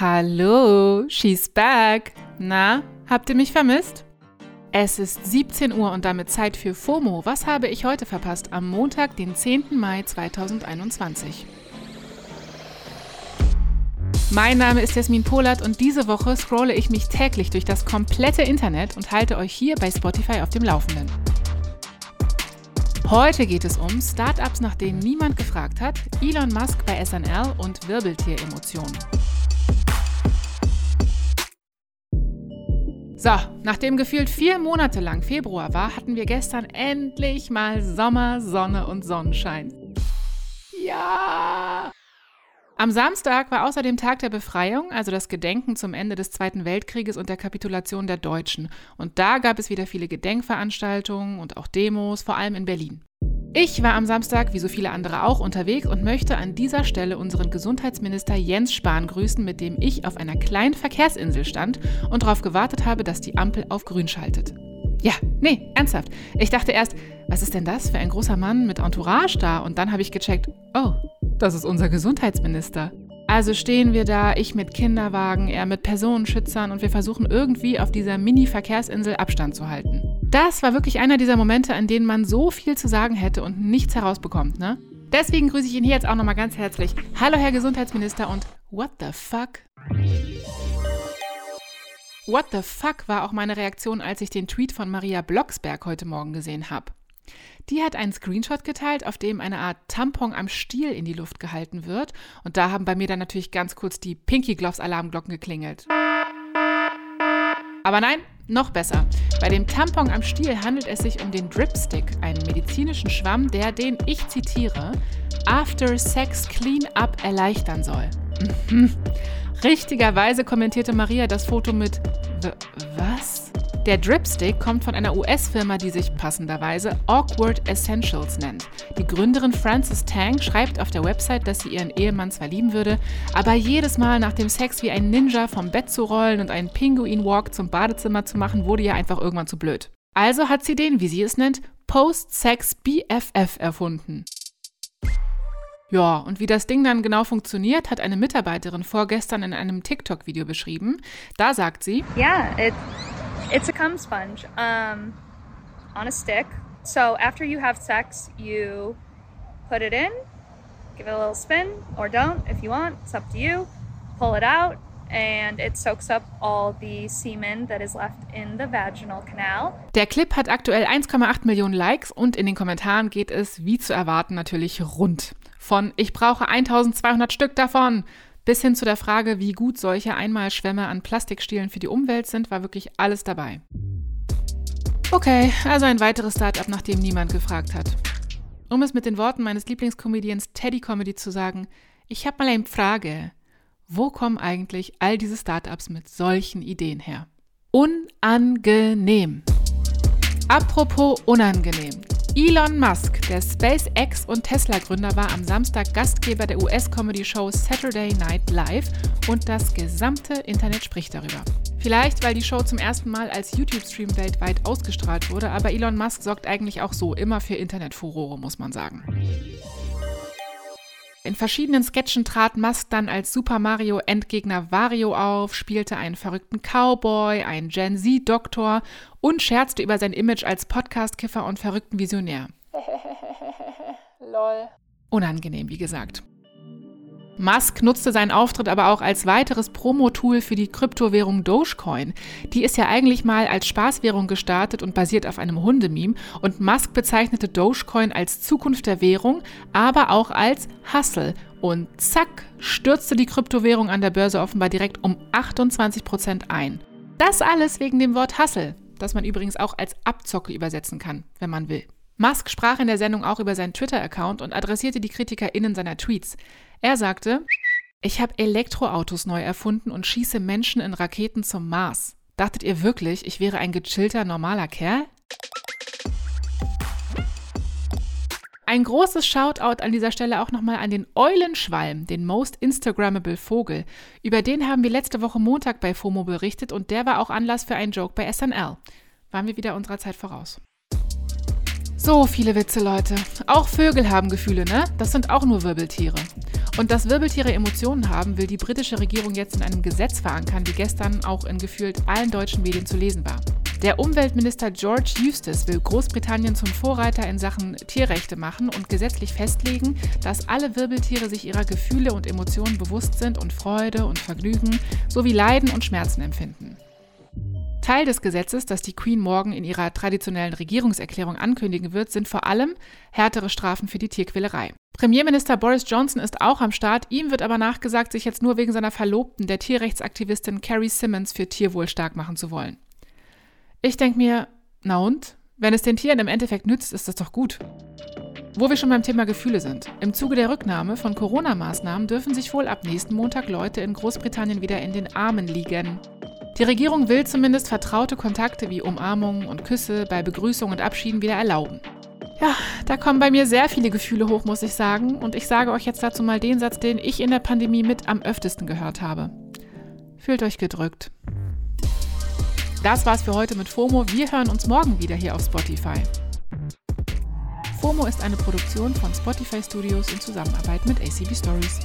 Hallo, she's back. Na, habt ihr mich vermisst? Es ist 17 Uhr und damit Zeit für FOMO. Was habe ich heute verpasst? Am Montag, den 10. Mai 2021. Mein Name ist Jasmin Polat und diese Woche scrolle ich mich täglich durch das komplette Internet und halte euch hier bei Spotify auf dem Laufenden. Heute geht es um Startups, nach denen niemand gefragt hat, Elon Musk bei SNL und Wirbeltieremotionen. So, nachdem gefühlt vier Monate lang Februar war, hatten wir gestern endlich mal Sommer, Sonne und Sonnenschein. Ja! Am Samstag war außerdem Tag der Befreiung, also das Gedenken zum Ende des Zweiten Weltkrieges und der Kapitulation der Deutschen. Und da gab es wieder viele Gedenkveranstaltungen und auch Demos, vor allem in Berlin. Ich war am Samstag, wie so viele andere auch, unterwegs und möchte an dieser Stelle unseren Gesundheitsminister Jens Spahn grüßen, mit dem ich auf einer kleinen Verkehrsinsel stand und darauf gewartet habe, dass die Ampel auf grün schaltet. Ja, nee, ernsthaft. Ich dachte erst, was ist denn das für ein großer Mann mit Entourage da? Und dann habe ich gecheckt, oh, das ist unser Gesundheitsminister. Also stehen wir da, ich mit Kinderwagen, er mit Personenschützern und wir versuchen irgendwie auf dieser Mini-Verkehrsinsel Abstand zu halten. Das war wirklich einer dieser Momente, an denen man so viel zu sagen hätte und nichts herausbekommt, ne? Deswegen grüße ich ihn hier jetzt auch nochmal ganz herzlich. Hallo, Herr Gesundheitsminister und what the fuck? What the fuck war auch meine Reaktion, als ich den Tweet von Maria Blocksberg heute Morgen gesehen habe. Die hat einen Screenshot geteilt, auf dem eine Art Tampon am Stiel in die Luft gehalten wird. Und da haben bei mir dann natürlich ganz kurz die Pinky Gloves Alarmglocken geklingelt. Aber nein, noch besser. Bei dem Tampon am Stiel handelt es sich um den Dripstick, einen medizinischen Schwamm, der den, ich zitiere, After Sex Clean-up erleichtern soll. Mhm. Richtigerweise kommentierte Maria das Foto mit Was? Der Dripstick kommt von einer US-Firma, die sich passenderweise Awkward Essentials nennt. Die Gründerin Frances Tang schreibt auf der Website, dass sie ihren Ehemann zwar lieben würde, aber jedes Mal nach dem Sex wie ein Ninja vom Bett zu rollen und einen Pinguin-Walk zum Badezimmer zu machen, wurde ihr einfach irgendwann zu blöd. Also hat sie den, wie sie es nennt, Post-Sex BFF erfunden. Ja, und wie das Ding dann genau funktioniert, hat eine Mitarbeiterin vorgestern in einem TikTok-Video beschrieben. Da sagt sie: Ja, yeah, It's a cum sponge um, on a stick. So after you have sex, you put it in, give it a little spin, or don't if you want. It's up to you. Pull it out, and it soaks up all the semen that is left in the vaginal canal. Der Clip hat aktuell 1,8 Millionen Likes und in den Kommentaren geht es, wie zu erwarten, natürlich rund. Von ich brauche 1200 Stück davon bis hin zu der Frage, wie gut solche Einmalschwämme an Plastikstielen für die Umwelt sind, war wirklich alles dabei. Okay, also ein weiteres Startup, nach dem niemand gefragt hat. Um es mit den Worten meines Lieblingscomedians Teddy Comedy zu sagen, ich habe mal eine Frage. Wo kommen eigentlich all diese Startups mit solchen Ideen her? Unangenehm. Apropos unangenehm. Elon Musk, der SpaceX und Tesla-Gründer, war am Samstag Gastgeber der US-Comedy-Show Saturday Night Live und das gesamte Internet spricht darüber. Vielleicht, weil die Show zum ersten Mal als YouTube-Stream weltweit ausgestrahlt wurde, aber Elon Musk sorgt eigentlich auch so immer für Internetfurore, muss man sagen. In verschiedenen Sketchen trat Musk dann als Super Mario Endgegner Wario auf, spielte einen verrückten Cowboy, einen Gen Z-Doktor und scherzte über sein Image als Podcast-Kiffer und verrückten Visionär. Lol. Unangenehm, wie gesagt. Musk nutzte seinen Auftritt aber auch als weiteres Promo-Tool für die Kryptowährung Dogecoin. Die ist ja eigentlich mal als Spaßwährung gestartet und basiert auf einem Hundememe. Und Musk bezeichnete Dogecoin als Zukunft der Währung, aber auch als Hustle. Und zack, stürzte die Kryptowährung an der Börse offenbar direkt um 28 Prozent ein. Das alles wegen dem Wort Hustle, das man übrigens auch als Abzocke übersetzen kann, wenn man will. Musk sprach in der Sendung auch über seinen Twitter-Account und adressierte die KritikerInnen seiner Tweets. Er sagte, ich habe Elektroautos neu erfunden und schieße Menschen in Raketen zum Mars. Dachtet ihr wirklich, ich wäre ein gechillter, normaler Kerl? Ein großes Shoutout an dieser Stelle auch nochmal an den Eulenschwalm, den Most Instagrammable Vogel. Über den haben wir letzte Woche Montag bei FOMO berichtet und der war auch Anlass für einen Joke bei SNL. Waren wir wieder unserer Zeit voraus. So viele Witze, Leute. Auch Vögel haben Gefühle, ne? Das sind auch nur Wirbeltiere. Und dass Wirbeltiere Emotionen haben, will die britische Regierung jetzt in einem Gesetz verankern, wie gestern auch in gefühlt allen deutschen Medien zu lesen war. Der Umweltminister George Eustace will Großbritannien zum Vorreiter in Sachen Tierrechte machen und gesetzlich festlegen, dass alle Wirbeltiere sich ihrer Gefühle und Emotionen bewusst sind und Freude und Vergnügen sowie Leiden und Schmerzen empfinden. Teil des Gesetzes, das die Queen morgen in ihrer traditionellen Regierungserklärung ankündigen wird, sind vor allem härtere Strafen für die Tierquälerei. Premierminister Boris Johnson ist auch am Start, ihm wird aber nachgesagt, sich jetzt nur wegen seiner Verlobten, der Tierrechtsaktivistin Carrie Simmons, für Tierwohl stark machen zu wollen. Ich denke mir, na und? Wenn es den Tieren im Endeffekt nützt, ist das doch gut. Wo wir schon beim Thema Gefühle sind. Im Zuge der Rücknahme von Corona-Maßnahmen dürfen sich wohl ab nächsten Montag Leute in Großbritannien wieder in den Armen liegen. Die Regierung will zumindest vertraute Kontakte wie Umarmungen und Küsse bei Begrüßung und Abschieden wieder erlauben. Ja, da kommen bei mir sehr viele Gefühle hoch, muss ich sagen. Und ich sage euch jetzt dazu mal den Satz, den ich in der Pandemie mit am öftesten gehört habe. Fühlt euch gedrückt. Das war's für heute mit FOMO. Wir hören uns morgen wieder hier auf Spotify. FOMO ist eine Produktion von Spotify Studios in Zusammenarbeit mit ACB Stories.